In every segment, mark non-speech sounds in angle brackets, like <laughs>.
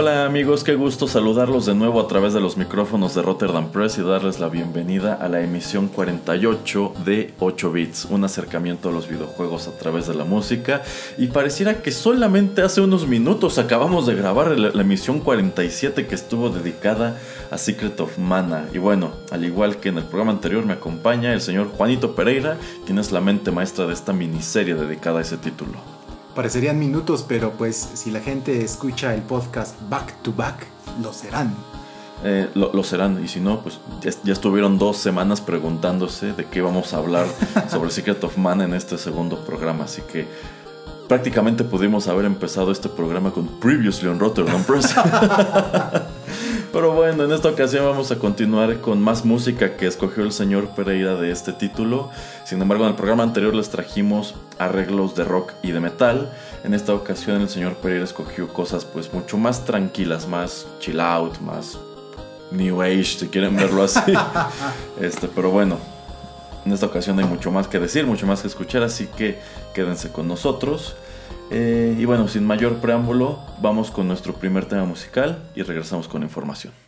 Hola amigos, qué gusto saludarlos de nuevo a través de los micrófonos de Rotterdam Press y darles la bienvenida a la emisión 48 de 8 bits, un acercamiento a los videojuegos a través de la música y pareciera que solamente hace unos minutos acabamos de grabar la, emisión 47 que estuvo dedicada a Secret of Mana y bueno, al igual que en el programa anterior me acompaña el señor Juanito Pereira, quien es la mente maestra de esta miniserie dedicada a ese título. Parecerían minutos, pero pues si la gente escucha el podcast back to back, lo serán. Eh, lo, lo, serán, y si no, pues ya, ya, estuvieron dos semanas preguntándose de qué vamos a hablar sobre <laughs> Secret of Mana en este segundo programa, así que prácticamente pudimos haber empezado este programa con Previously on Rotterdam Press. <laughs> Pero bueno, en esta ocasión vamos a continuar con más música que escogió el señor Pereira de este título. Sin embargo, en el programa anterior les trajimos arreglos de rock y de metal. En esta ocasión el señor Pereira escogió cosas pues mucho más tranquilas, más chill out, más new age, si quieren verlo así. <laughs> este, pero bueno, en esta ocasión hay mucho más que decir, mucho más que escuchar, así que quédense con nosotros. Eh, y bueno, sin mayor preámbulo, vamos con nuestro primer tema musical y regresamos con información.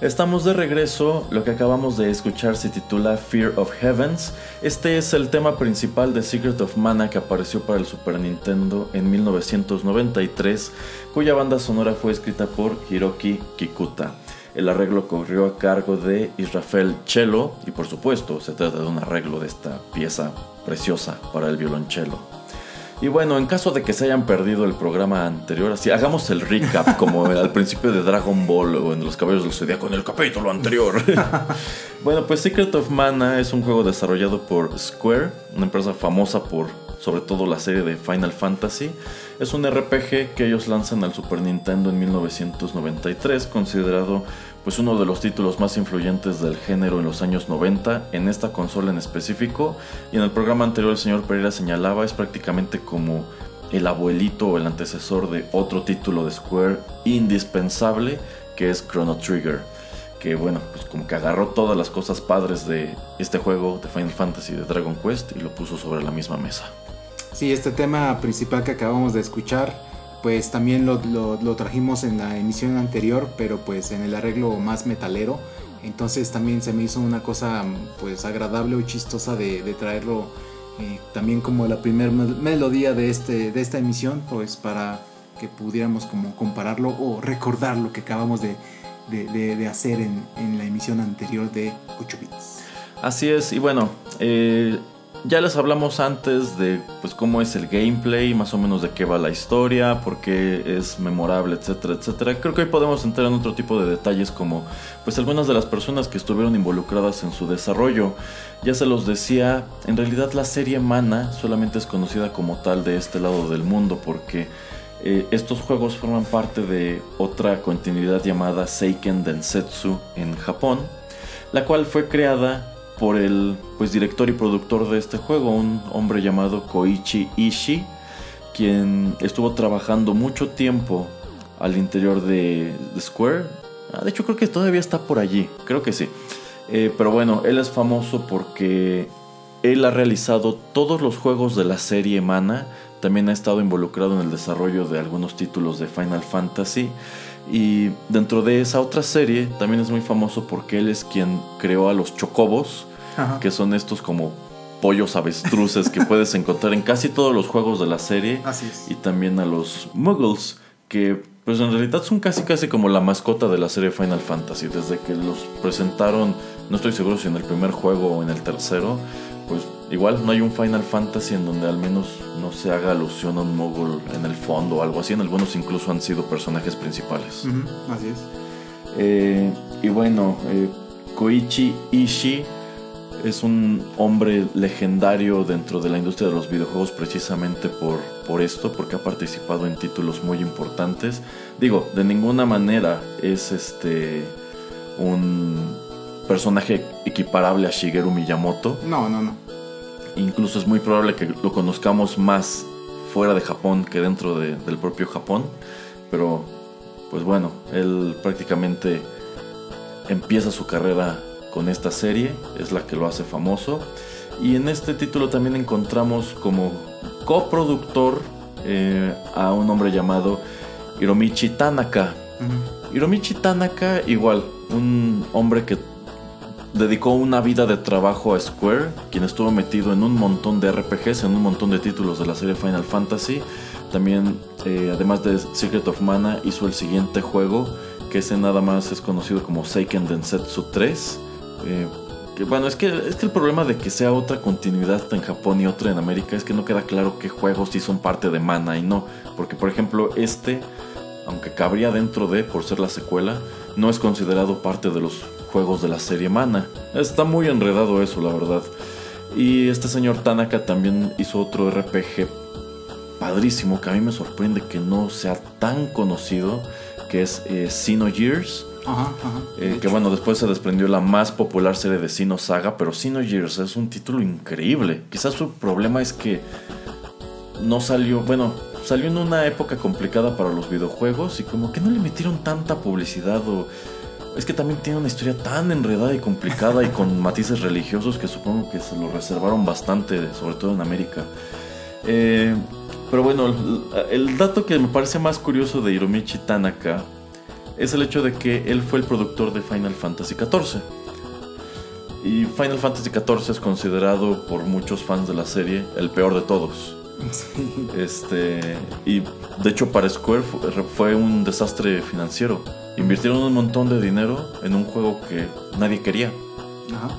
Estamos de regreso, lo que acabamos de escuchar se titula Fear of Heavens. Este es el tema principal de Secret of Mana que apareció para el Super Nintendo en 1993, cuya banda sonora fue escrita por Hiroki Kikuta. El arreglo corrió a cargo de Israfel Cello y por supuesto se trata de un arreglo de esta pieza preciosa para el violonchelo. Y bueno, en caso de que se hayan perdido el programa anterior, así hagamos el recap como <laughs> al principio de Dragon Ball o en Los Caballeros del Zodiaco en el capítulo anterior. <laughs> bueno, pues Secret of Mana es un juego desarrollado por Square, una empresa famosa por sobre todo la serie de Final Fantasy. Es un RPG que ellos lanzan al Super Nintendo en 1993, considerado pues uno de los títulos más influyentes del género en los años 90 en esta consola en específico. Y en el programa anterior el señor Pereira señalaba es prácticamente como el abuelito o el antecesor de otro título de Square indispensable que es Chrono Trigger que bueno pues como que agarró todas las cosas padres de este juego de Final Fantasy de Dragon Quest y lo puso sobre la misma mesa Sí, este tema principal que acabamos de escuchar pues también lo, trajimos en la emisión anterior, pero pues en el arreglo más metalero. Entonces también se me hizo una cosa pues agradable o chistosa de, traerlo eh, también como la primera melodía de, este, de esta emisión, pues para que pudiéramos como compararlo o recordar lo que acabamos de, hacer en, en, la emisión anterior de 8 bits. Así es, y bueno, eh, ya les hablamos antes de pues cómo es el gameplay, más o menos de qué va la historia, por qué es memorable, etcétera, etcétera. Creo que hoy podemos entrar en otro tipo de detalles como pues algunas de las personas que estuvieron involucradas en su desarrollo. Ya se los decía, en realidad la serie Mana solamente es conocida como tal de este lado del mundo porque eh, estos juegos forman parte de otra continuidad llamada Seiken Densetsu en Japón, la cual fue creada por el pues, director y productor de este juego, un hombre llamado Koichi Ishii, quien estuvo trabajando mucho tiempo al interior de, Square. Ah, de hecho, creo que todavía está por allí, creo que sí. Eh, pero bueno, él es famoso porque él ha realizado todos los juegos de la serie Mana. También ha estado involucrado en el desarrollo de algunos títulos de Final Fantasy. Y dentro de esa otra serie también es muy famoso porque él es quien creó a los Chocobos, que son estos como pollos avestruces que puedes encontrar en casi todos los juegos de la serie. Así es. Y también a los Muggles, que pues en realidad son casi casi como la mascota de la serie Final Fantasy. Desde que los presentaron, no estoy seguro si en el primer juego o en el tercero, pues igual no hay un Final Fantasy en donde al menos no se haga alusión a un Muggle en el fondo o algo así. En algunos incluso han sido personajes principales. Así es. Eh, y bueno, eh, Koichi Ishii es un hombre legendario dentro de la industria de los videojuegos precisamente por, por esto, porque ha participado en títulos muy importantes. Digo, de ninguna manera es este un personaje equiparable a Shigeru Miyamoto. No, no, no. Incluso es muy probable que lo conozcamos más fuera de Japón que dentro del propio Japón. Pero, pues bueno, él prácticamente empieza su carrera con esta serie, es la que lo hace famoso. Y en este título también encontramos como coproductor eh, a un hombre llamado Hiromichi Tanaka. Hiromichi Tanaka, igual, un hombre que dedicó una vida de trabajo a Square, quien estuvo metido en un montón de RPGs, en un montón de títulos de la serie Final Fantasy. También, eh, además de Secret of Mana, hizo el siguiente juego, que ese nada más es conocido como Seiken Densetsu 3 eh, bueno, es que, es que el problema de que sea otra continuidad en Japón y otra en América es que no queda claro qué juegos sí son parte de Mana y no. Porque, por ejemplo, este, aunque cabría dentro de, por ser la secuela, no es considerado parte de los juegos de la serie Mana. Está muy enredado eso, la verdad. Y este señor Tanaka también hizo otro RPG padrísimo que a mí me sorprende que no sea tan conocido, que es eh, Years eh, que bueno, después se desprendió la más popular serie de Sino Saga, pero Sino Years es un título increíble. Quizás su problema es que no salió, bueno, salió en una época complicada para los videojuegos y como que no le metieron tanta publicidad o... Es que también tiene una historia tan enredada y complicada y <laughs> con matices religiosos que supongo que se lo reservaron bastante, sobre todo en América. Eh, pero bueno, el dato que me parece más curioso de Hiromichi Tanaka es el hecho de que él fue el productor de Final Fantasy XIV. Y Final Fantasy XIV es considerado por muchos fans de la serie el peor de todos. Este, y de hecho para Square fue un desastre financiero. Invirtieron un montón de dinero en un juego que nadie quería.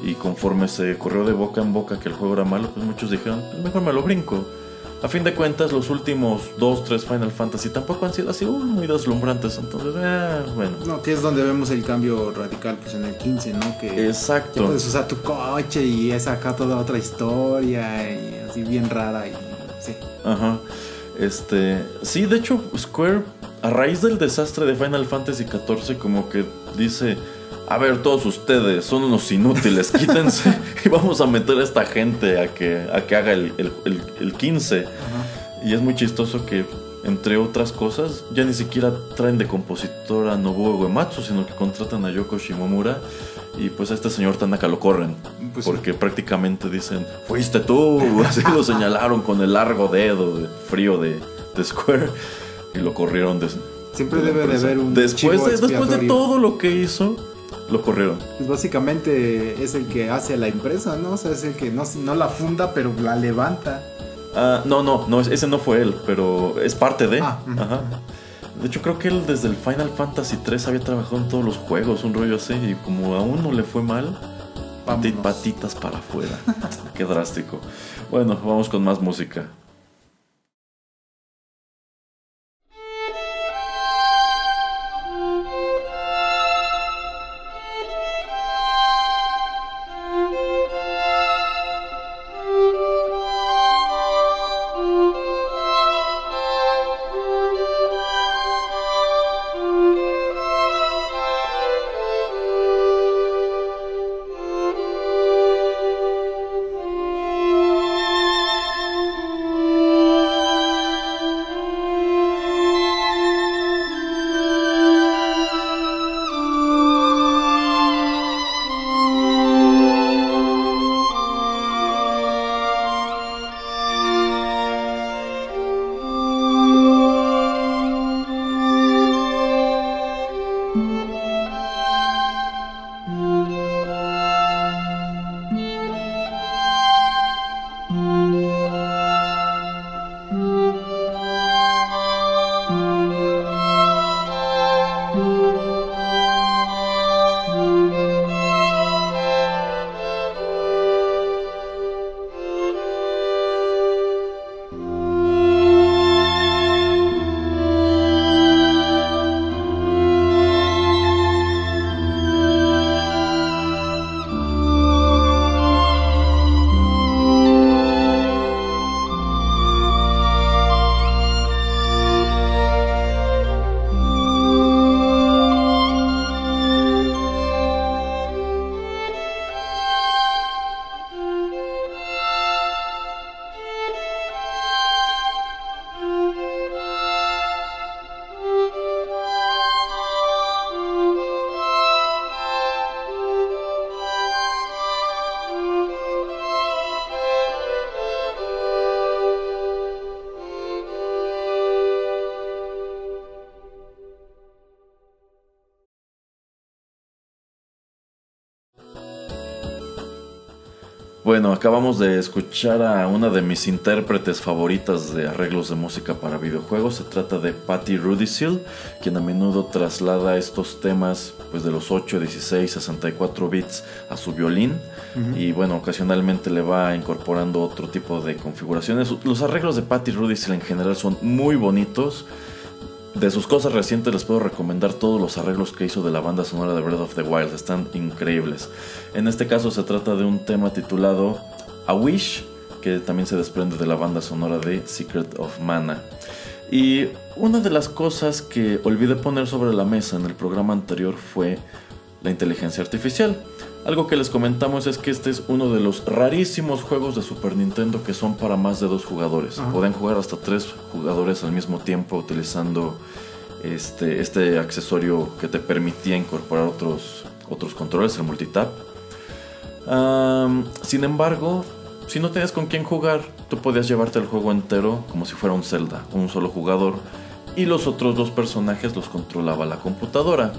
Y conforme se corrió de boca en boca que el juego era malo, pues muchos dijeron, pues mejor me lo brinco. A fin de cuentas, los últimos dos, tres Final Fantasy tampoco han sido así uh, muy deslumbrantes. Entonces, eh, bueno. No, que es donde vemos el cambio radical, pues en el 15, ¿no? Que Exacto. puedes usar tu coche y es acá toda otra historia y así bien rara y sí. Ajá. Este, sí, de hecho, Square, a raíz del desastre de Final Fantasy XIV, como que dice, a ver, todos ustedes son unos inútiles, <laughs> quítense y vamos a meter a esta gente a que, a que haga el, el, el- el 15. Y es muy chistoso que, entre otras cosas, ya ni siquiera traen de compositor a Nobuo Uematsu, sino que contratan a Yoko Shimomura. Y pues a este señor Tanaka lo corren. Pues sí. porque prácticamente dicen, fuiste tú. <laughs> Así lo señalaron con el largo dedo de- frío de, de Square. Y lo corrieron de, Siempre de debe de haber un después de, después de todo lo que hizo, lo corrieron. Pues básicamente es el que hace la empresa, ¿no? O sea, es el que no, no la funda, pero la levanta. Ah, no, no, no, ese no fue él, pero es parte de. Ah. Ajá. De hecho, creo que él desde el Final Fantasy 3 había trabajado en todos los juegos, un rollo así, y como a uno le fue mal, Vámonos. patitas para afuera. <laughs> Qué drástico. Bueno, vamos con más música. Bueno, acabamos de escuchar a una de mis intérpretes favoritas de arreglos de música para videojuegos. Se trata de Patty Rudisil, quien a menudo traslada estos temas pues, de los 8, 16, 64 bits a su violín. Y bueno, ocasionalmente le va incorporando otro tipo de configuraciones. Los arreglos de Patty Rudisil en general son muy bonitos. De sus cosas recientes les puedo recomendar todos los arreglos que hizo de la banda sonora de Breath of the Wild. Están increíbles. En este caso se trata de un tema titulado A Wish, que también se desprende de la banda sonora de Secret of Mana. Y una de las cosas que olvidé poner sobre la mesa en el programa anterior fue la inteligencia artificial. Algo que les comentamos es que este es uno de los rarísimos juegos de Super Nintendo que son para más de dos jugadores. Ajá. Pueden jugar hasta tres jugadores al mismo tiempo utilizando este, este accesorio que te permitía incorporar otros, otros controles, el multitap. Sin embargo, si no tenías con quién jugar, tú podías llevarte el juego entero como si fuera un Zelda, un solo jugador, y los otros dos personajes los controlaba la computadora.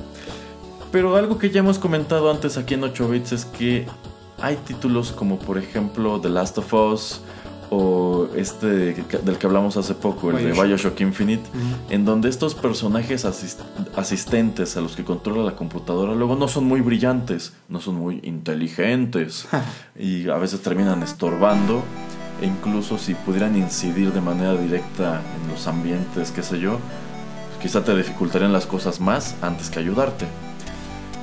Pero algo que ya hemos comentado antes aquí en 8 bits es que hay títulos como por ejemplo The Last of Us o este del que hablamos hace poco, el de Bioshock. Infinite, en donde estos personajes asis- asistentes a los que controla la computadora luego no son muy brillantes, no son muy inteligentes y a veces terminan estorbando e incluso si pudieran incidir de manera directa en los ambientes, qué sé yo, quizá te dificultarían las cosas más antes que ayudarte.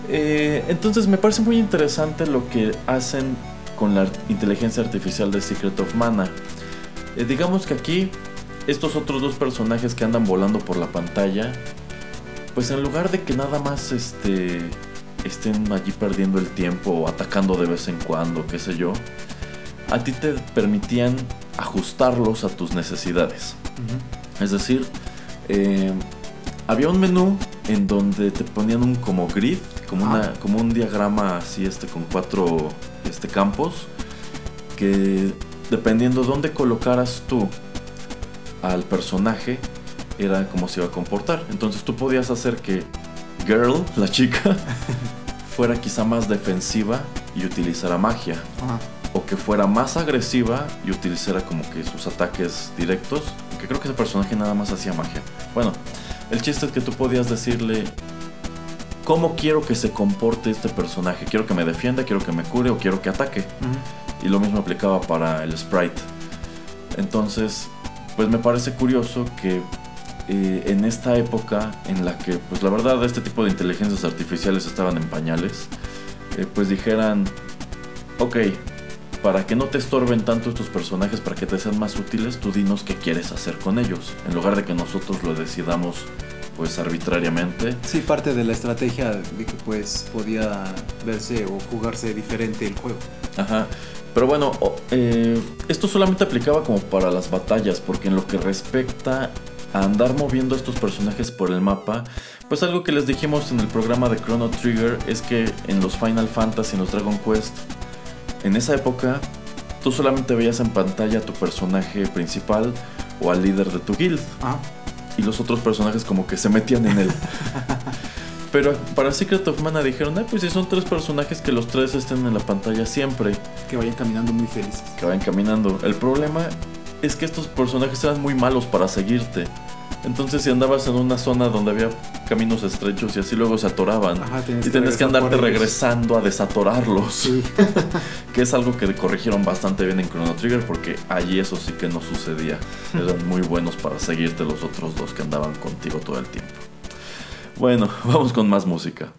Eh, entonces me parece muy interesante lo que hacen con la inteligencia artificial de Secret of Mana. Eh, digamos que aquí estos otros dos personajes que andan volando por la pantalla, pues en lugar de que nada más este, estén allí perdiendo el tiempo o atacando de vez en cuando, qué sé yo, a ti te permitían ajustarlos a tus necesidades. Es decir, eh, había un menú en donde te ponían un como grid, como, una, como un diagrama así este, con cuatro este, campos, que dependiendo dónde colocaras tú al personaje, era como se iba a comportar. Entonces tú podías hacer que Girl, la chica, <laughs> fuera quizá más defensiva y utilizara magia. O que fuera más agresiva y utilizara como que sus ataques directos. Que creo que ese personaje nada más hacía magia. Bueno, el chiste es que tú podías decirle cómo quiero que se comporte este personaje. Quiero que me defienda, quiero que me cure o quiero que ataque. Y lo mismo aplicaba para el sprite. Entonces, pues me parece curioso que eh, en esta época en la que, pues la verdad, este tipo de inteligencias artificiales estaban en pañales, eh, pues dijeran, ok, para que no te estorben tanto estos personajes, para que te sean más útiles, tú dinos qué quieres hacer con ellos, en lugar de que nosotros lo decidamos pues arbitrariamente. Sí, parte de la estrategia de que pues podía verse o jugarse diferente el juego. Ajá. Pero bueno, eh, esto solamente aplicaba como para las batallas, porque en lo que respecta a andar moviendo estos personajes por el mapa, pues algo que les dijimos en el programa de Chrono Trigger es que en los Final Fantasy, en los Dragon Quest, en esa época, tú solamente veías en pantalla a tu personaje principal o al líder de tu guild. Ah. Y los otros personajes como que se metían en él. <laughs> Pero para Secret of Mana dijeron, ah, pues si son tres personajes que los tres estén en la pantalla siempre. Que vayan caminando muy felices. Que vayan caminando. El problema es que estos personajes eran muy malos para seguirte. Entonces si andabas en una zona donde había caminos estrechos y así luego se atoraban y tenías que, andarte regresando a desatorarlos. <laughs> que es algo que corrigieron bastante bien en Chrono Trigger porque allí eso sí que no sucedía. Eran muy buenos para seguirte los otros dos que andaban contigo todo el tiempo. Bueno, <laughs> vamos con más música.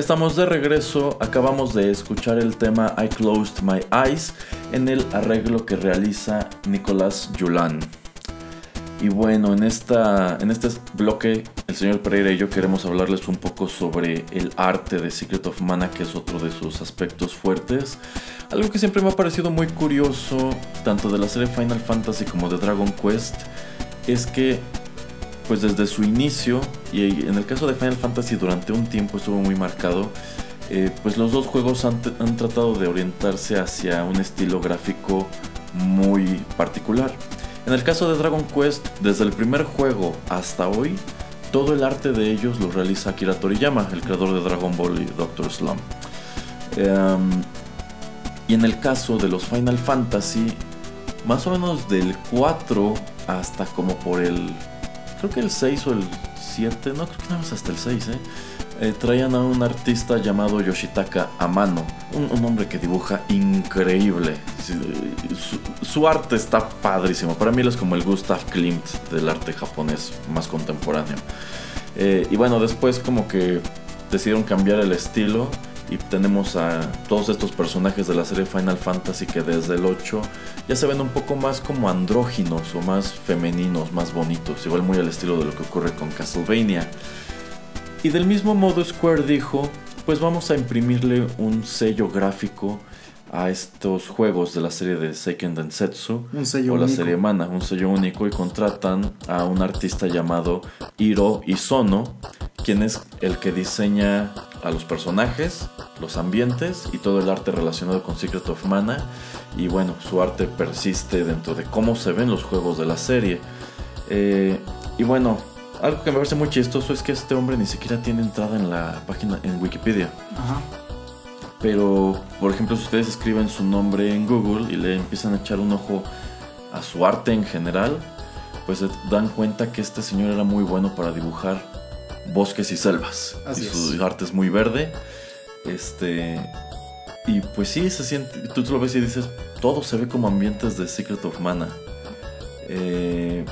Estamos de regreso, acabamos de escuchar el tema I Closed My Eyes en el arreglo que realiza Nicolás Yulan. Y bueno, en, esta, en este bloque el señor Pereira y yo queremos hablarles un poco sobre el arte de Secret of Mana, que es otro de sus aspectos fuertes. Algo que siempre me ha parecido muy curioso, tanto de la serie Final Fantasy como de Dragon Quest, es que pues desde su inicio, y en el caso de Final Fantasy durante un tiempo estuvo muy marcado, eh, pues los dos juegos han, tratado de orientarse hacia un estilo gráfico muy particular. En el caso de Dragon Quest, desde el primer juego hasta hoy, todo el arte de ellos lo realiza Akira Toriyama, el creador de Dragon Ball y Doctor Slum. Em, y en el caso de los Final Fantasy, más o menos del 4 hasta como por el, creo que el 6 o el 7, no creo que nada más hasta el 6, ¿eh? Eh, traían a un artista llamado Yoshitaka Amano, un, hombre que dibuja increíble. Su, arte está padrísimo. Para mí él es como el Gustav Klimt del arte japonés más contemporáneo. Eh, y bueno, después como que decidieron cambiar el estilo y tenemos a todos estos personajes de la serie Final Fantasy que desde el 8 ya se ven un poco más como andróginos o más femeninos, más bonitos, igual muy al estilo de lo que ocurre con Castlevania. Y del mismo modo Square dijo, pues vamos a imprimirle un sello gráfico a estos juegos de la serie de Seiken Densetsu un sello o la serie Mana, un sello único y contratan a un artista llamado Hiro Isono, quien es el que diseña a los personajes, los ambientes y todo el arte relacionado con Secret of Mana y bueno, su arte persiste dentro de cómo se ven los juegos de la serie. Eh, y bueno, algo que me parece muy chistoso es que este hombre ni siquiera tiene entrada en la página en Wikipedia. Ajá. Pero, por ejemplo, si ustedes escriben su nombre en Google y le empiezan a echar un ojo a su arte en general, pues se dan cuenta que este señor era muy bueno para dibujar bosques y selvas. y su arte es muy verde. Este. Y pues sí, se siente. Tú, tú lo ves y dices, todo se ve como ambientes de Secret of Mana. Eh,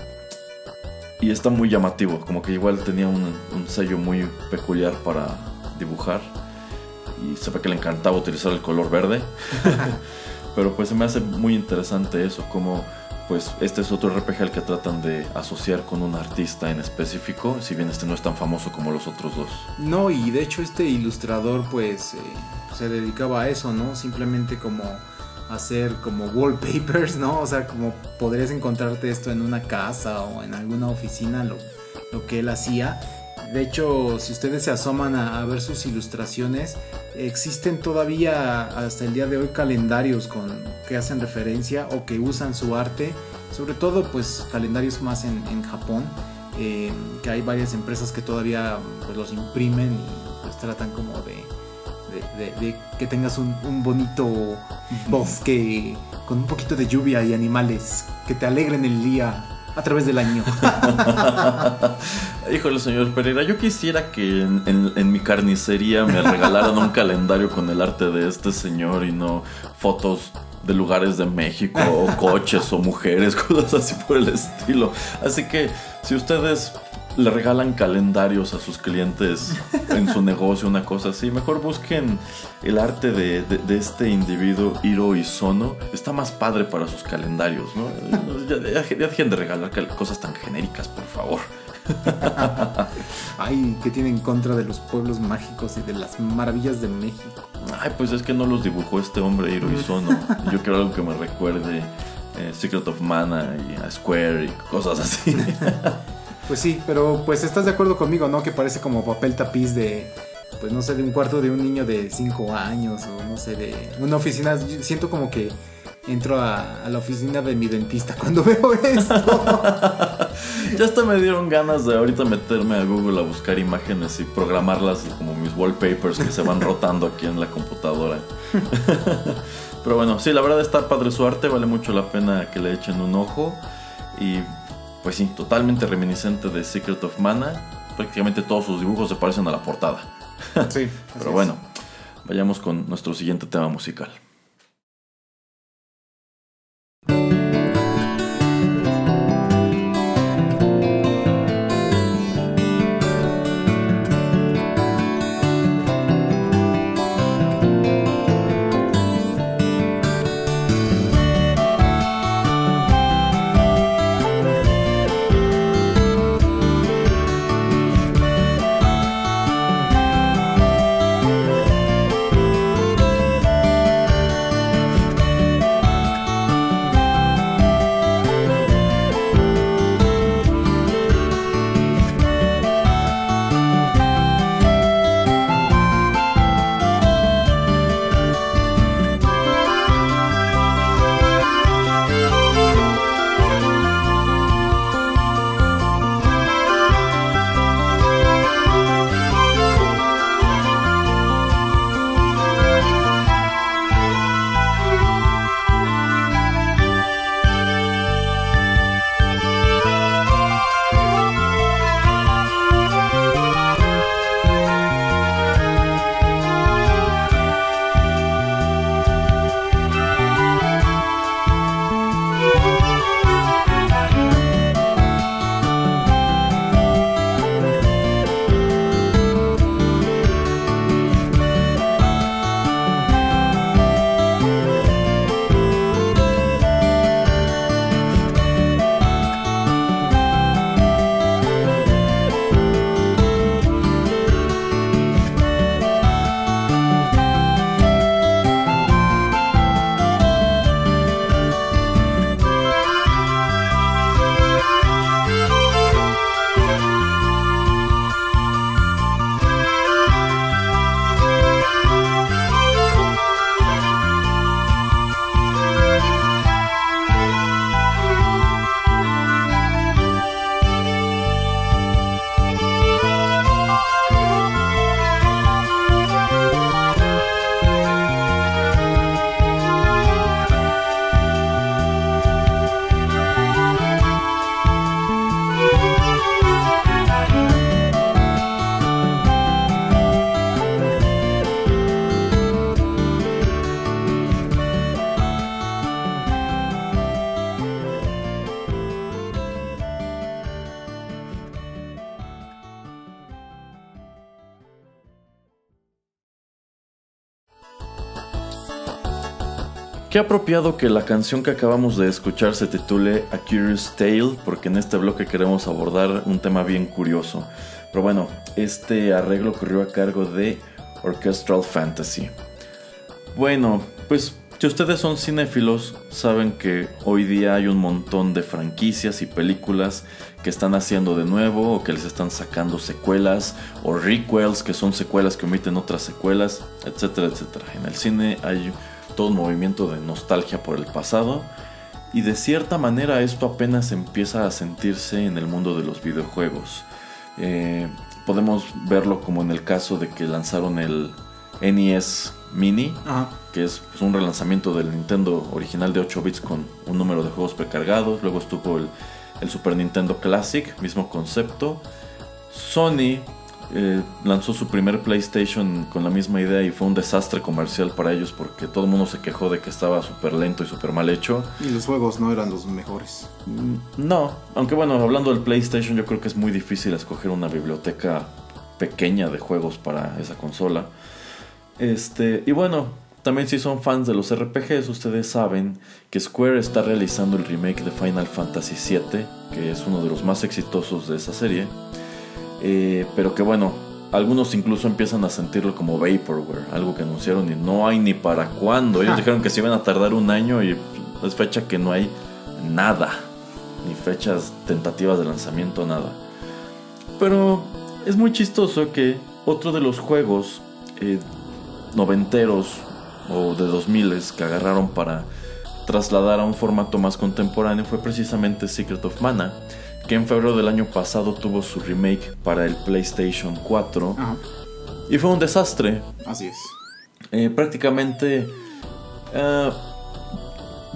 y está muy llamativo, como que igual tenía un, sello muy peculiar para dibujar. Y se ve que le encantaba utilizar el color verde. <laughs> <laughs> Pero pues se me hace muy interesante eso, como pues este es otro RPG al que tratan de asociar con un artista en específico, si bien este no es tan famoso como los otros dos. No, y de hecho este ilustrador pues eh, se dedicaba a eso, ¿no? Simplemente como hacer como wallpapers, ¿no? O sea, como podrías encontrarte esto en una casa o en alguna oficina, lo, que él hacía. De hecho, si ustedes se asoman a, ver sus ilustraciones, existen todavía hasta el día de hoy calendarios con, que hacen referencia o que usan su arte, sobre todo pues calendarios más en, Japón, eh, que hay varias empresas que todavía pues, los imprimen y pues tratan como de de, que tengas un, bonito bosque con un poquito de lluvia y animales que te alegren el día a través del año. <laughs> Híjole, señor Pereira, yo quisiera que en, mi carnicería me regalaran un calendario con el arte de este señor y no fotos de lugares de México o coches o mujeres, <laughs> cosas así por el estilo. Así que si ustedes le regalan calendarios a sus clientes en su <laughs> negocio, una cosa así. Mejor busquen el arte de, este individuo, Hiro Isono. Está más padre para sus calendarios, ¿no? Ya, dejen de regalar cosas tan genéricas, por favor. <laughs> Ay, ¿qué tiene en contra de los pueblos mágicos y de las maravillas de México? Ay, pues es que no los dibujó este hombre, Hiro Isono. <laughs> Yo quiero algo que me recuerde eh, Secret of Mana y a Square y cosas así. Pues sí, pero pues estás de acuerdo conmigo, ¿no? Que parece como papel tapiz de, pues no sé, de un cuarto de un niño de 5 años o no sé, de una oficina. siento como que entro a, la oficina de mi dentista cuando <laughs> veo esto. <laughs> ya hasta me dieron ganas de ahorita meterme a Google a buscar imágenes y programarlas como mis wallpapers que se van <laughs> rotando aquí en la computadora. Pero bueno, sí, la verdad está padre su arte, vale mucho la pena que le echen un ojo. Y pues sí, totalmente reminiscente de Secret of Mana. Prácticamente todos sus dibujos se parecen a la portada. Sí. <laughs> Pero bueno, vayamos con nuestro siguiente tema musical. Qué apropiado que la canción que acabamos de escuchar se titule A Curious Tale, porque en este bloque queremos abordar un tema bien curioso. Pero bueno, este arreglo ocurrió a cargo de Orchestral Fantasy. Bueno, pues si ustedes son cinéfilos, saben que hoy día hay un montón de franquicias y películas que están haciendo de nuevo o que les están sacando secuelas o requels que son secuelas que omiten otras secuelas, etcétera, etcétera. En el cine hay todo un movimiento de nostalgia por el pasado y de cierta manera esto apenas empieza a sentirse en el mundo de los videojuegos. Eh, podemos verlo como en el caso de que lanzaron el NES Mini, que es pues, un relanzamiento del Nintendo original de 8 bits con un número de juegos precargados. Luego estuvo el, el Super Nintendo Classic, mismo concepto. Sony eh, lanzó su primer PlayStation con la misma idea y fue un desastre comercial para ellos porque todo el mundo se quejó de que estaba súper lento y súper mal hecho. Y los juegos no eran los mejores. Mm, no, aunque bueno, hablando del PlayStation yo creo que es muy difícil escoger una biblioteca pequeña de juegos para esa consola. Este, y bueno, también si son fans de los RPGs, ustedes saben que Square está realizando el remake de Final Fantasy VII, que es uno de los más exitosos de esa serie. Eh, pero que bueno, algunos incluso empiezan a sentirlo como vaporware, algo que anunciaron y no hay ni para cuándo. Ellos ah. dijeron que se iban a tardar un año y es fecha que no hay nada, ni fechas tentativas de lanzamiento, nada. Pero es muy chistoso que otro de los juegos eh, noventeros o de 2000 que agarraron para trasladar a un formato más contemporáneo fue precisamente Secret of Mana que en febrero del año pasado tuvo su remake para el PlayStation 4. Y fue un desastre. Así es. Eh, prácticamente... Eh,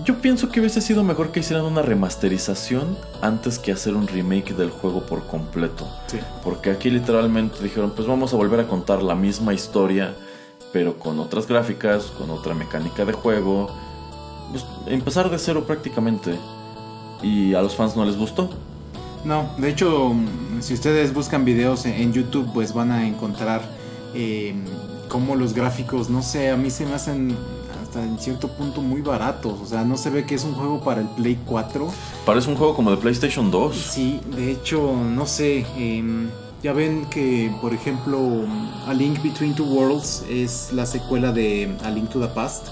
yo pienso que hubiese sido mejor que hicieran una remasterización antes que hacer un remake del juego por completo. Sí. Porque aquí literalmente dijeron, pues vamos a volver a contar la misma historia, pero con otras gráficas, con otra mecánica de juego. Pues, empezar de cero prácticamente. Y a los fans no les gustó. No, de hecho, si ustedes buscan videos en YouTube, pues van a encontrar eh, cómo los gráficos, no sé, a mí se me hacen hasta en cierto punto muy baratos. O sea, no se ve que es un juego para el Play 4. Parece un juego como de PlayStation 2. Sí, de hecho, no sé. Em, ya ven que, por ejemplo, A Link Between Two Worlds es la secuela de A Link to the Past.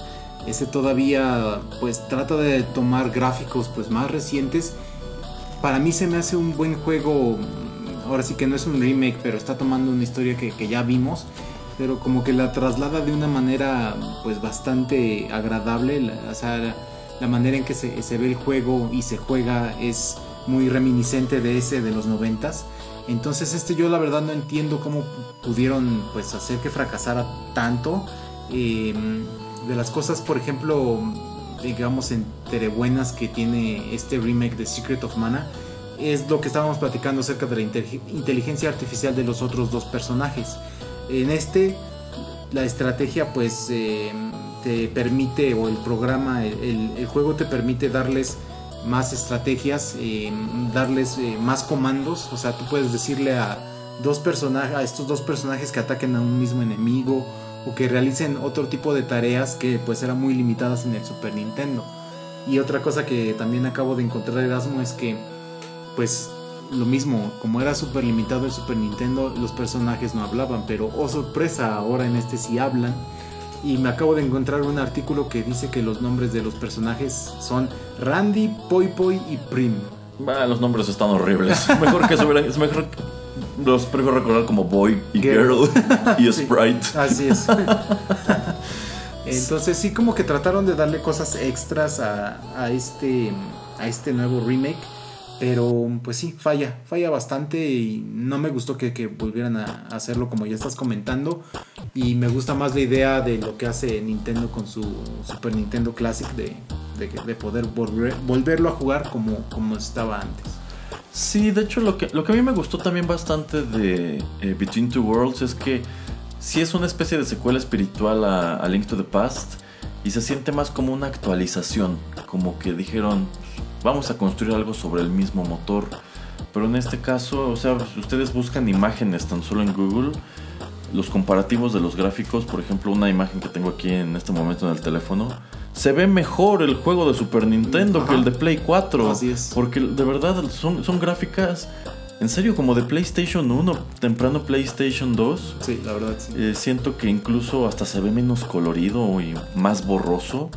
Ese todavía, pues, trata de tomar gráficos, pues, más recientes para mí se me hace un buen juego. Ahora sí que no es un remake, pero está tomando una historia que, ya vimos. Pero como que la traslada de una manera pues bastante agradable. La, o sea, la, manera en que se, ve el juego y se juega es muy reminiscente de ese de los noventas. Entonces este yo la verdad no entiendo cómo pudieron pues hacer que fracasara tanto. Eh, de las cosas, por ejemplo, digamos, entre buenas que tiene este remake de Secret of Mana es lo que estábamos platicando acerca de la inteligencia artificial de los otros dos personajes. En este, la estrategia pues eh, te permite, o el programa, el, juego te permite darles más estrategias, eh, darles eh, más comandos, o sea, tú puedes decirle a dos personajes, a estos dos personajes que ataquen a un mismo enemigo, o que realicen otro tipo de tareas que pues eran muy limitadas en el Super Nintendo. Y otra cosa que también acabo de encontrar Erasmo es que pues lo mismo, como era súper limitado el Super Nintendo, los personajes no hablaban, pero oh sorpresa, ahora en este sí hablan. Y me acabo de encontrar un artículo que dice que los nombres de los personajes son Randy, Poi Poi y Prim. los nombres están horribles. Mejor que mejor los prefiero recordar como Boy y Girl, <laughs> y Sprite. así es. <laughs> Entonces sí como que trataron de darle cosas extras a, este, a este nuevo remake. Pero pues sí, falla, falla bastante y no me gustó que, volvieran a hacerlo como ya estás comentando. Y me gusta más la idea de lo que hace Nintendo con su Super Nintendo Classic de, de, poder volver, volverlo a jugar como, como estaba antes. Sí, de hecho lo que, lo que a mí me gustó también bastante de eh, Between Two Worlds es que sí es una especie de secuela espiritual a, Link to the Past y se siente más como una actualización, como que dijeron vamos a construir algo sobre el mismo motor. Pero en este caso, o sea, si ustedes buscan imágenes tan solo en Google, los comparativos de los gráficos, por ejemplo, una imagen que tengo aquí en este momento en el teléfono, se ve mejor el juego de Super Nintendo que el de Play 4. Así es. Porque de verdad son, son gráficas, en serio, como de PlayStation 1, temprano PlayStation 2. Sí, la verdad, sí. Eh, siento que incluso hasta se ve menos colorido y más borroso.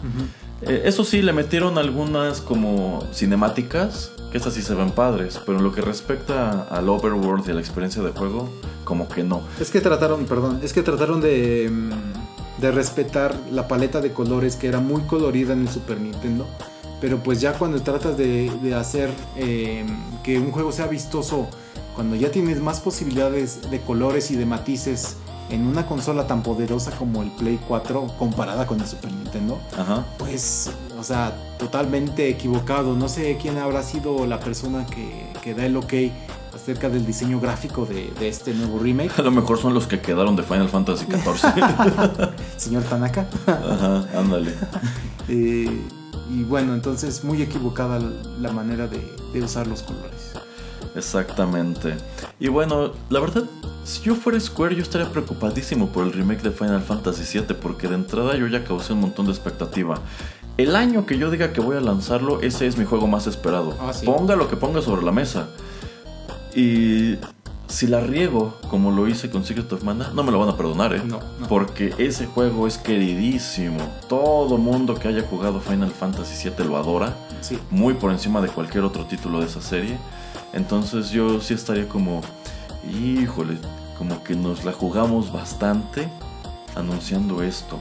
Eh, eso sí, le metieron algunas como cinemáticas, que esas sí se ven padres, pero en lo que respecta al overworld y a la experiencia de juego, como que no. Es que trataron, perdón, es que trataron de, mm, de respetar la paleta de colores que era muy colorida en el Super Nintendo. Pero pues ya cuando tratas de, de hacer eh, que un juego sea vistoso, cuando ya tienes más posibilidades de colores y de matices en una consola tan poderosa como el Play 4 comparada con el Super Nintendo, Ajá. pues, o sea, totalmente equivocado. No sé quién habrá sido la persona que, que da el ok acerca del diseño gráfico de, de este nuevo remake. A lo mejor son los que quedaron de Final Fantasy XIV. <laughs> Señor Tanaka. Ajá, ándale. <laughs> Eh, y bueno, entonces muy equivocada la manera de, de usar los colores. Exactamente. Y bueno, la verdad, si yo fuera Square, yo estaría preocupadísimo por el remake de Final Fantasy VII, porque de entrada yo ya causé un montón de expectativa. El año que yo diga que voy a lanzarlo, ese es mi juego más esperado. Ah, sí. Ponga lo que ponga sobre la mesa. Y si la riego, como lo hice con Secret of Mana, no me lo van a perdonar, ¿eh? No, no. Porque ese juego es queridísimo. Todo mundo que haya jugado Final Fantasy VII lo adora Sí. muy por encima de cualquier otro título de esa serie. Entonces yo sí estaría como, híjole, como que nos la jugamos bastante anunciando esto.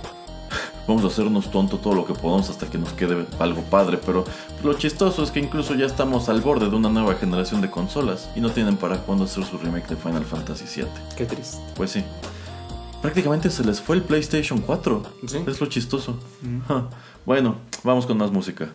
Vamos a hacernos tonto todo lo que podamos hasta que nos quede algo padre, pero lo chistoso es que incluso ya estamos al borde de una nueva generación de consolas y no tienen para cuándo hacer su remake de Final Fantasy VII. Qué triste. Pues sí. Prácticamente se les fue el PlayStation 4. Sí. Es lo chistoso. Mm. Bueno, vamos con más música.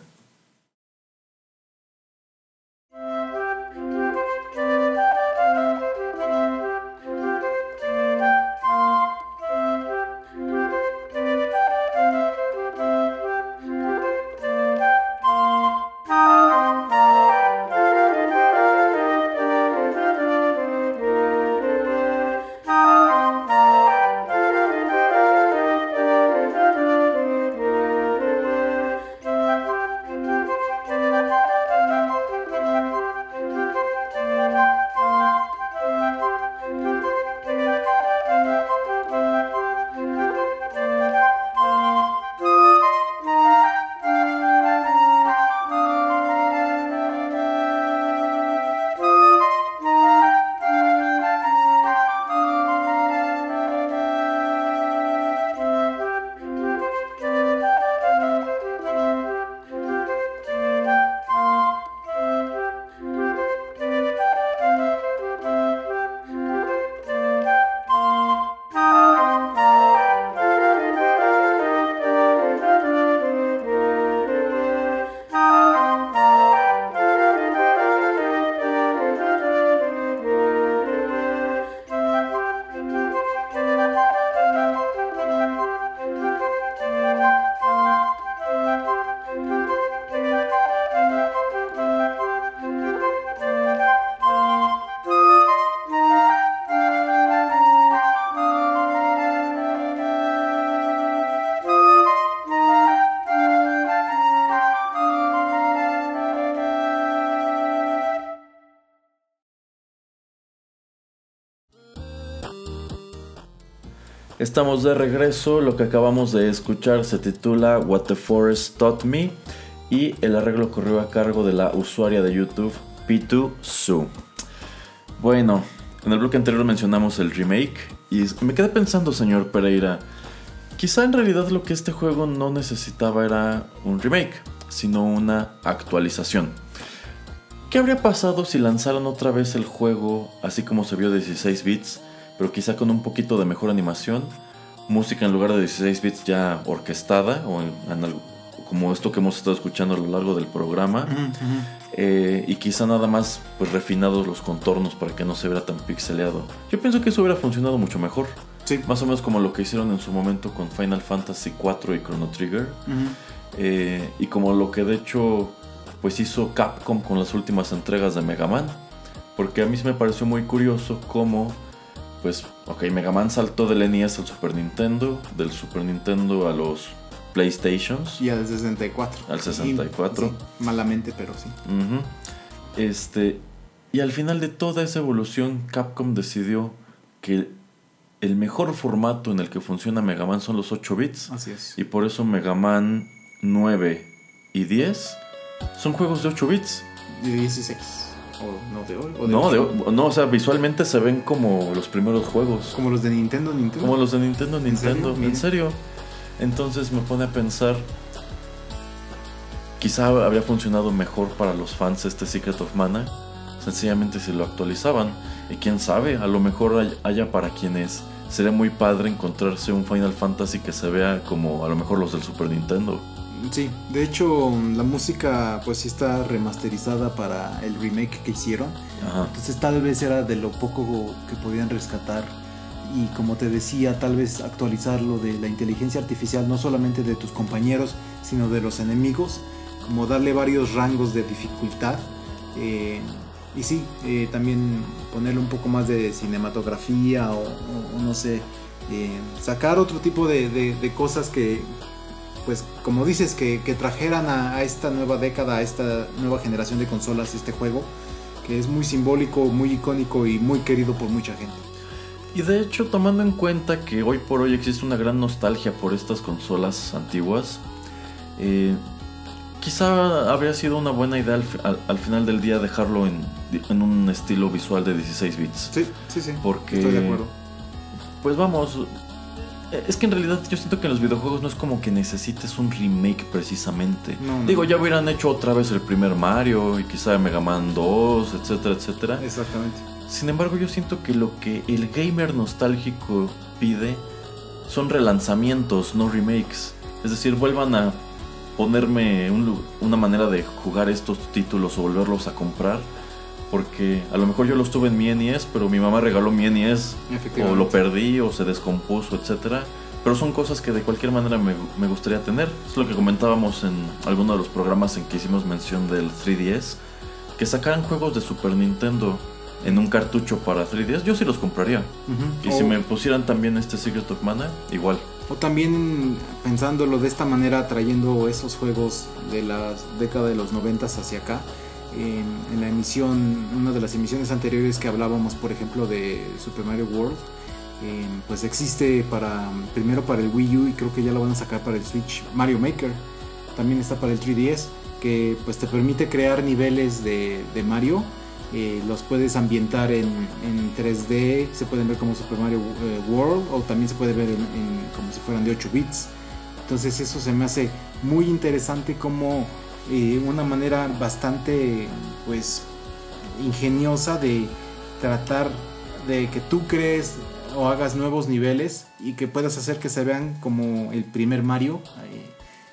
Estamos de regreso, lo que acabamos de escuchar se titula What the Forest Taught Me y el arreglo corrió a cargo de la usuaria de YouTube Pitu Su. Bueno, en el bloque anterior mencionamos el remake y me quedé pensando, señor Pereira, quizá en realidad lo que este juego no necesitaba era un remake, sino una actualización. ¿Qué habría pasado si lanzaran otra vez el juego así como se vio de 16 bits, pero quizá con un poquito de mejor animación? Música en lugar de 16 bits ya orquestada, o en- en algo- como esto que hemos estado escuchando a lo largo del programa, eh, y quizá nada más pues refinados los contornos para que no se vea tan pixeleado. Yo pienso que eso hubiera funcionado mucho mejor, Sí. más o menos como lo que hicieron en su momento con Final Fantasy 4 y Chrono Trigger. Eh, y como lo que de hecho pues hizo Capcom con las últimas entregas de Mega Man. Porque a mí me pareció muy curioso cómo, pues, ok, Mega Man saltó del NES al Super Nintendo, del Super Nintendo a los PlayStations. Y al 64. Al 64. Sí, malamente, pero sí. Ujú. Este, y al final de toda esa evolución, Capcom decidió que el mejor formato en el que funciona Mega Man son los 8 bits. Así es. Y por eso Mega Man 9 y 10 son juegos de 8 bits. De 16. O no de hoy. O de No, ocho. de- no, o sea, visualmente se ven como los primeros juegos. Como los de Nintendo, Nintendo. Como los de Nintendo, Nintendo. serio? En serio. Entonces me pone a pensar. Quizá habría funcionado mejor para los fans este Secret of Mana. Sencillamente si lo actualizaban. Y quién sabe, a lo mejor hay- haya para quienes. Sería muy padre encontrarse un Final Fantasy que se vea como a lo mejor los del Super Nintendo. Sí, de hecho la música pues sí está remasterizada para el remake que hicieron. Ajá. Entonces tal vez era de lo poco que podían rescatar. Y como te decía, tal vez actualizar lo de la inteligencia artificial, no solamente de tus compañeros, sino de los enemigos. Como darle varios rangos de dificultad. eh, y sí, eh, también ponerle un poco más de cinematografía o, o- o no sé, eh, sacar otro tipo de, de- de cosas que, pues como dices, que, que trajeran a, a esta nueva década, a esta nueva generación de consolas este juego, que es muy simbólico, muy icónico y muy querido por mucha gente. Y de hecho, tomando en cuenta que hoy por hoy existe una gran nostalgia por estas consolas antiguas, eh, quizá habría sido una buena idea al, fi- al- al final del día dejarlo en, en un estilo visual de 16 bits. Sí, sí, sí. Porque- Estoy de acuerdo. Pues vamos, es que en realidad yo siento que en los videojuegos no es como que necesites un remake precisamente. No, no. Digo, ya hubieran hecho otra vez el primer Mario y quizá Mega Man 2, etcétera, etcétera. Exactamente. Sin embargo, yo siento que lo que el gamer nostálgico pide son relanzamientos, no remakes. Es decir, vuelvan a ponerme un una manera de jugar estos títulos o volverlos a comprar. Porque a lo mejor yo los tuve en mi NES, pero mi mamá regaló mi NES o lo perdí o se descompuso, etcétera. Pero son cosas que de cualquier manera me, me gustaría tener. Es lo que comentábamos en alguno de los programas en que hicimos mención del 3DS. Que sacaran juegos de Super Nintendo en un cartucho para 3DS, yo sí los compraría. Ujú. Y si me pusieran también este Secret of Mana, igual. O también pensándolo de esta manera, trayendo esos juegos de la década de los 90 hacia acá. En, la emisión, una de las emisiones anteriores que hablábamos, por ejemplo, de Super Mario World, pues existe para primero para el Wii U y creo que ya lo van a sacar para el Switch. Mario Maker también está para el 3DS, que pues te permite crear niveles de, de Mario. eh, los puedes ambientar en, en 3D, se pueden ver como Super Mario eh, World o también se puede ver en- como si fueran de 8 bits. Entonces eso se me hace muy interesante como eh, una manera bastante pues ingeniosa de tratar de que tú crees o hagas nuevos niveles y que puedas hacer que se vean como el primer Mario. Eh,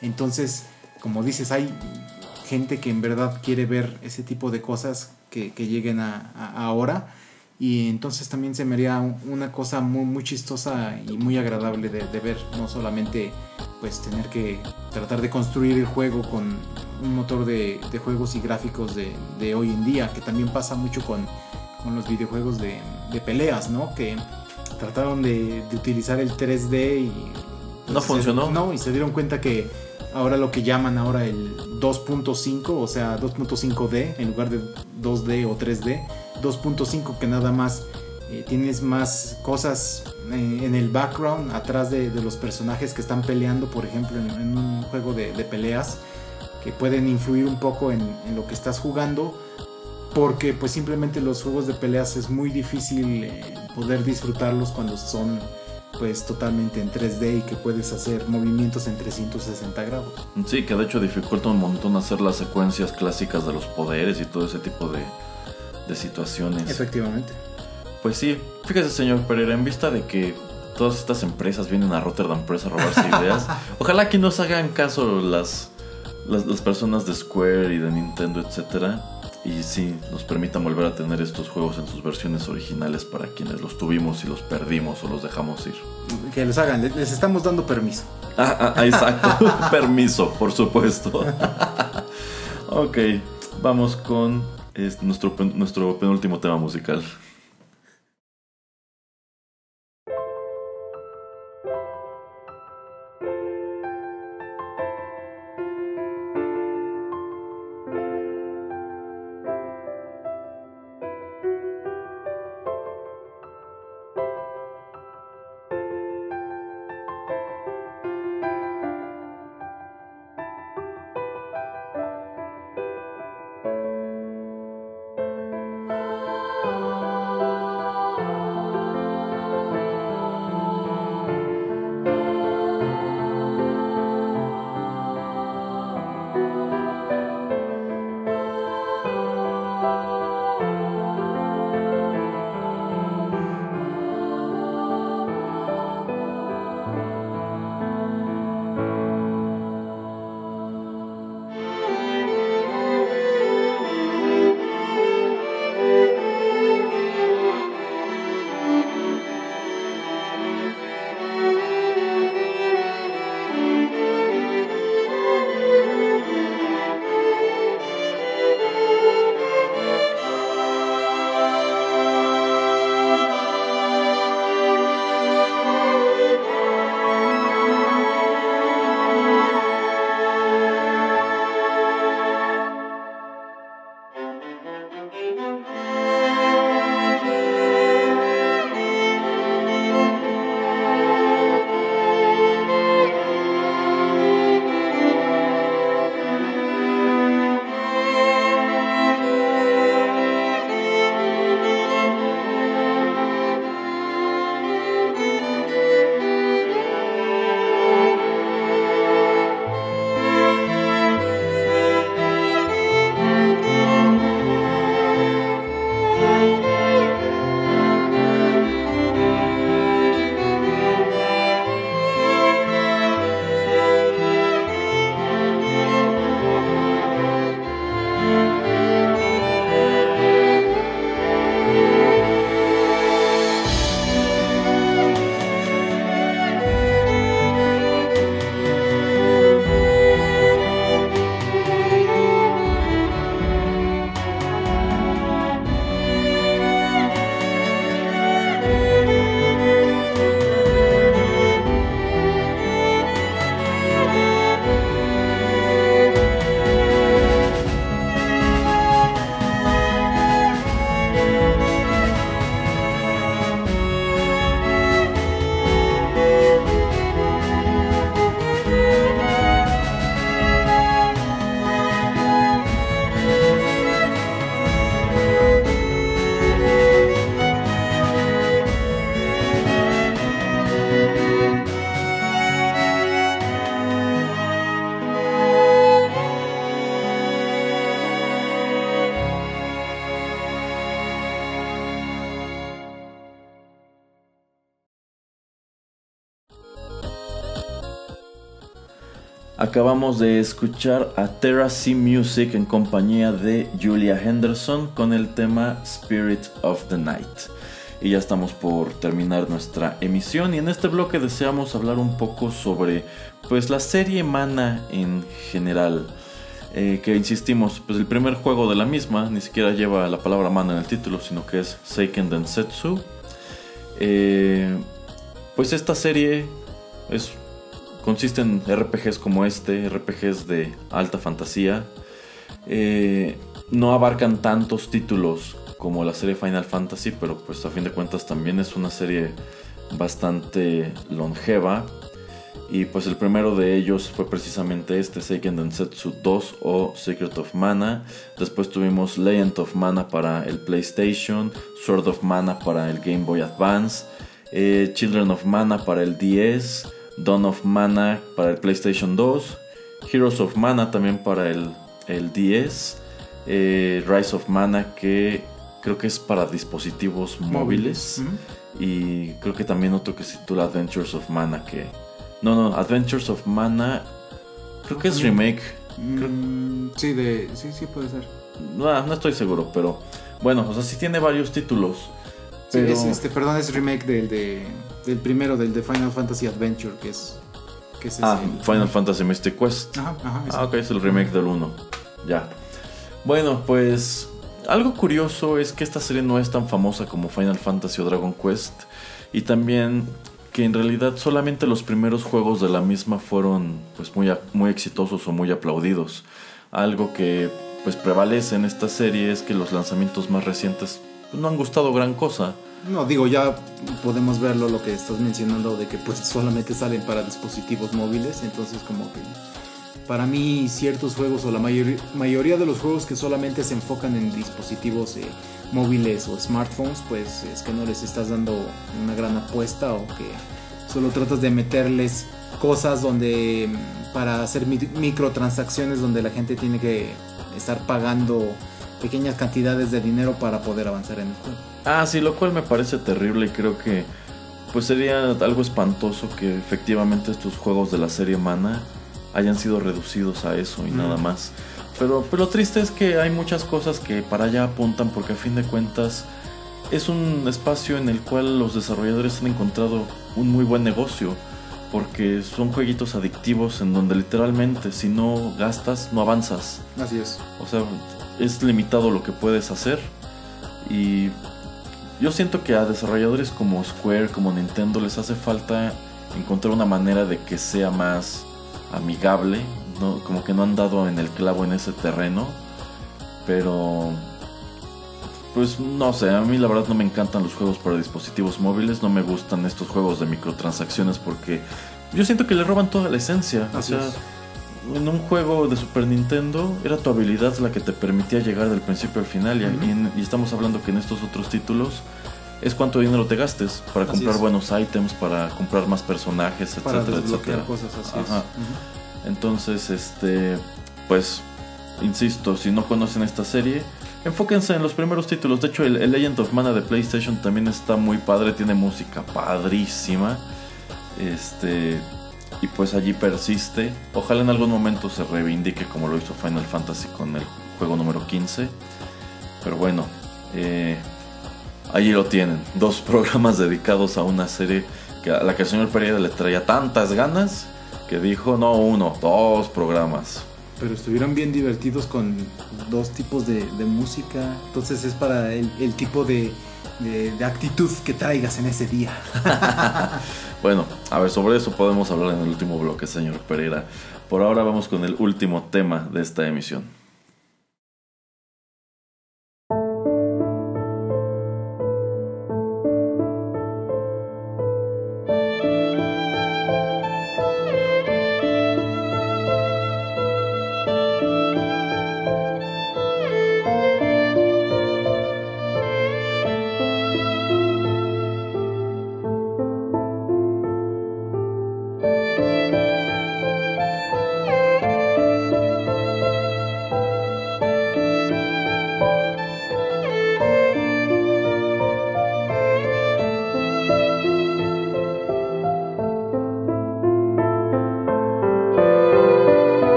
Entonces, como dices, hay gente que en verdad quiere ver ese tipo de cosas que, lleguen a- ahora. Y entonces también se me haría un- una cosa muy, muy chistosa y muy agradable de, de ver. No solamente pues tener que tratar de construir el juego con un motor de, de juegos y gráficos de, de hoy en día, que también pasa mucho con, con los videojuegos de, de peleas, ¿no? Que trataron de, utilizar el 3D y... No se- funcionó. no, y se dieron cuenta que ahora lo que llaman ahora el 2.5, o sea, 2.5D en lugar de 2D o 3D, 2.5 que nada más eh, tienes más cosas eh, en el background, atrás de, los personajes que están peleando, por ejemplo, en, un juego de, peleas, que pueden influir un poco en, en lo que estás jugando, porque pues simplemente los juegos de peleas es muy difícil eh, poder disfrutarlos cuando son pues totalmente en 3D y que puedes hacer movimientos en 360 grados. Sí, que de hecho dificulta un montón hacer las secuencias clásicas de los poderes y todo ese tipo de, de situaciones. Efectivamente. Pues sí, fíjese señor Pereira, en vista de que todas estas empresas vienen a Rotterdam Press a robarse <laughs> ideas, ojalá que nos hagan caso las, las, las personas de Square y de Nintendo, etcétera, y sí nos permitan volver a tener estos juegos en sus versiones originales para quienes los tuvimos y los perdimos o los dejamos ir. Que los hagan, les- les estamos dando permiso. Ah, ah, ah, exacto. <laughs> Permiso, por supuesto. <laughs> ok, vamos con es, nuestro, nuestro penúltimo tema musical. Acabamos de escuchar a Terra Sea Music en compañía de Julia Henderson con el tema Spirit of the Night. Y ya estamos por terminar nuestra emisión y en este bloque deseamos hablar un poco sobre pues la serie Mana en general. Eh, que insistimos, pues el primer juego de la misma ni siquiera lleva la palabra mana en el título, sino que es Seiken Densetsu. Eh, pues esta serie es consiste en RPGs como este, RPGs de alta fantasía. Eh, no abarcan tantos títulos como la serie Final Fantasy, pero pues a fin de cuentas también es una serie bastante longeva. Y pues el primero de ellos fue precisamente este, Seiken Densetsu 2 o Secret of Mana. Después tuvimos Legend of Mana para el PlayStation, Sword of Mana para el Game Boy Advance, eh, Children of Mana para el DS, Dawn of Mana para el PlayStation 2, Heroes of Mana también para el, el 10, eh, Rise of Mana que creo que es para dispositivos móviles, y creo que también otro que se titula Adventures of Mana que... No, no, Adventures of Mana creo que es remake. Mm, sí, de, sí, sí puede ser. No, no estoy seguro, pero bueno, o sea, sí tiene varios títulos. Pero... este, perdón, es remake del de del primero, del de Final Fantasy Adventure, que es. Que es ah, Final Fantasy Mystic Quest. Ajá, ajá. Ah, ok, es el remake del 1. Ya. Bueno, pues. Algo curioso es que esta serie no es tan famosa como Final Fantasy o Dragon Quest. Y también que en realidad solamente los primeros juegos de la misma fueron pues muy, muy exitosos o muy aplaudidos. Algo que pues prevalece en esta serie es que los lanzamientos más recientes no han gustado gran cosa. No, digo, ya podemos verlo lo que estás mencionando de que pues solamente salen para dispositivos móviles, entonces como que para mí ciertos juegos o la mayoría de los juegos que solamente se enfocan en dispositivos eh, móviles o smartphones, pues es que no les estás dando una gran apuesta o que solo tratas de meterles cosas donde para hacer microtransacciones donde la gente tiene que estar pagando pequeñas cantidades de dinero para poder avanzar en el juego. Ah, sí, lo cual me parece terrible y creo que pues sería algo espantoso que efectivamente estos juegos de la serie Mana hayan sido reducidos a eso y nada más. Pero, pero lo triste es que hay muchas cosas que para allá apuntan porque a fin de cuentas es un espacio en el cual los desarrolladores han encontrado un muy buen negocio porque son jueguitos adictivos en donde literalmente si no gastas no avanzas. Así es. O sea, es limitado lo que puedes hacer. Y yo siento que a desarrolladores como Square, como Nintendo, les hace falta encontrar una manera de que sea más amigable. ¿no? Como que no han dado en el clavo en ese terreno. Pero... Pues no sé, a mí la verdad no me encantan los juegos para dispositivos móviles, no me gustan estos juegos de microtransacciones porque yo siento que le roban toda la esencia. o sea, en un juego de Super Nintendo era tu habilidad la que te permitía llegar del principio al final y, estamos hablando que en estos otros títulos es cuánto dinero te gastes para comprar buenos ítems, para comprar más personajes, etcétera, etcétera. Cosas así Entonces, este, pues, insisto, si no conocen esta serie, enfóquense en los primeros títulos. De hecho, el, el Legend of Mana de PlayStation también está muy padre, tiene música padrísima. Este, y pues allí persiste. Ojalá en algún momento se reivindique como lo hizo Final Fantasy con el juego número 15. Pero bueno, eh, allí lo tienen. Dos <laughs> programas dedicados a una serie que a la que el señor Pereira le traía tantas ganas que dijo no uno, dos programas. Pero estuvieron bien divertidos con dos tipos de, música. Entonces es para el, tipo de, de actitud que traigas en ese día. <laughs> Bueno, a ver, sobre eso podemos hablar en el último bloque, señor Pereira. Por ahora vamos con el último tema de esta emisión.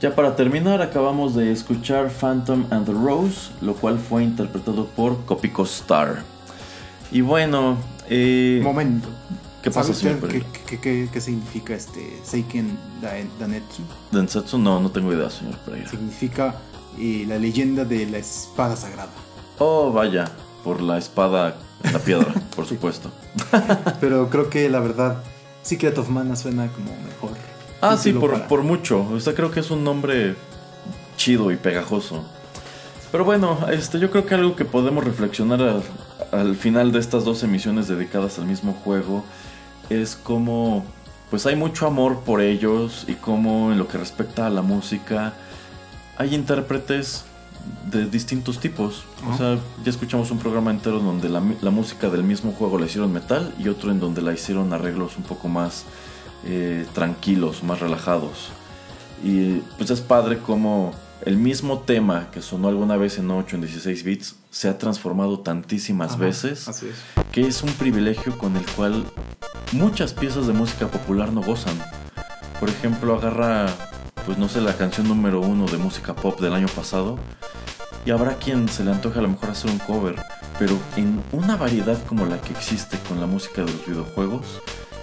Ya para terminar, acabamos de escuchar Phantom and the Rose, lo cual fue interpretado por Kopiko Star. Y bueno, eh, Momento. ¿qué pasa, ¿Sabes señor qué, qué- qué- qué significa este Seiken Dan- Danetsu? Densetsu, no, no tengo idea, señor Pereira. Significa eh, la leyenda de la espada sagrada. Oh, vaya, por la espada en la piedra, <laughs> por supuesto. Pero creo que la verdad, Secret of Mana suena como mejor. Ah, sí, por, para- por mucho. O sea, creo que es un nombre chido y pegajoso. Pero bueno, este, yo creo que algo que podemos reflexionar al, al final de estas dos emisiones dedicadas al mismo juego es como, pues hay mucho amor por ellos y como en lo que respecta a la música hay intérpretes de distintos tipos. O sea, ya escuchamos un programa entero donde la, la música del mismo juego la hicieron metal y otro en donde la hicieron arreglos un poco más eh, tranquilos, más relajados. Y pues es padre como el mismo tema que sonó alguna vez en 8 en 16 bits se ha transformado tantísimas Ajá, veces Así es. que es un privilegio con el cual muchas piezas de música popular no gozan. Por ejemplo, agarra, pues no sé, la canción número uno de música pop del año pasado y habrá quien se le antoje a lo mejor hacer un cover, pero en una variedad como la que existe con la música de los videojuegos,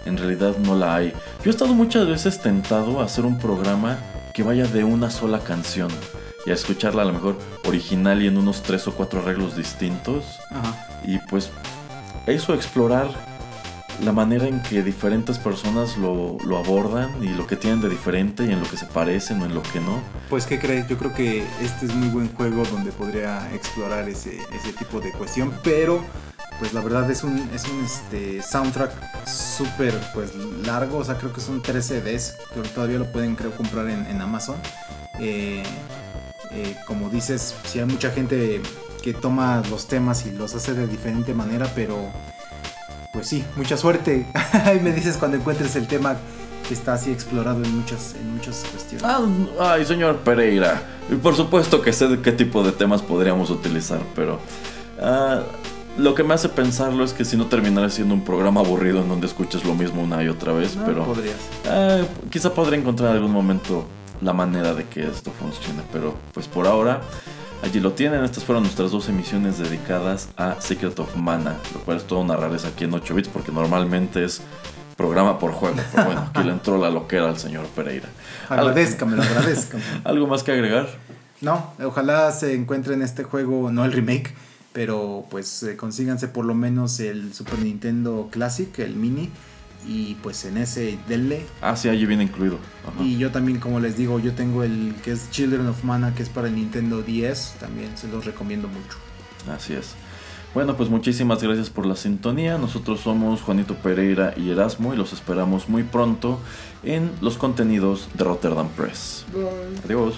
en realidad no la hay. Yo he estado muchas veces tentado a hacer un programa que vaya de una sola canción y a escucharla a lo mejor original y en unos tres o cuatro arreglos distintos Ajá. y pues eso explorar la manera en que diferentes personas lo, lo abordan y lo que tienen de diferente y en lo que se parecen o en lo que no. Pues, ¿qué crees? Yo creo que este es muy buen juego donde podría explorar ese, ese tipo de cuestión, pero pues la verdad es un, es un este, soundtrack súper pues largo, o sea, creo que son 13 CDs, todavía lo pueden creo comprar en, en Amazon. Eh, eh, como dices, si hay mucha gente que toma los temas y los hace de diferente manera, pero pues sí, mucha suerte. <laughs> Ahí me dices cuando encuentres el tema que está así explorado en muchas, en muchas cuestiones. Ah, ay, señor Pereira. y Por supuesto que sé de qué tipo de temas podríamos utilizar, pero ah, lo que me hace pensarlo es que si no terminara siendo un programa aburrido en donde escuches lo mismo una y otra vez, No, pero podrías. ah, quizá podré encontrar en algún momento la manera de que esto funcione, pero pues por ahora allí lo tienen. Estas fueron nuestras dos emisiones dedicadas a Secret of Mana, lo cual es todo una rareza aquí en 8 bits porque normalmente es programa por juego. Pero bueno, aquí le entró la loquera al señor Pereira. Agradezcamelo, agradezcamelo. <laughs> ¿Algo más que agregar? No, ojalá se encuentre en este juego, no el remake, pero pues eh, consíganse por lo menos el Super Nintendo Classic, el mini, y pues en ese denle. Ah, sí, allí viene incluido. Ajá. Y yo también, como les digo, yo tengo el que es Children of Mana, que es para el Nintendo 10, también se los recomiendo mucho. Así es. Bueno, pues muchísimas gracias por la sintonía. Nosotros somos Juanito Pereira y Erasmo y los esperamos muy pronto en los contenidos de Rotterdam Press. Adiós.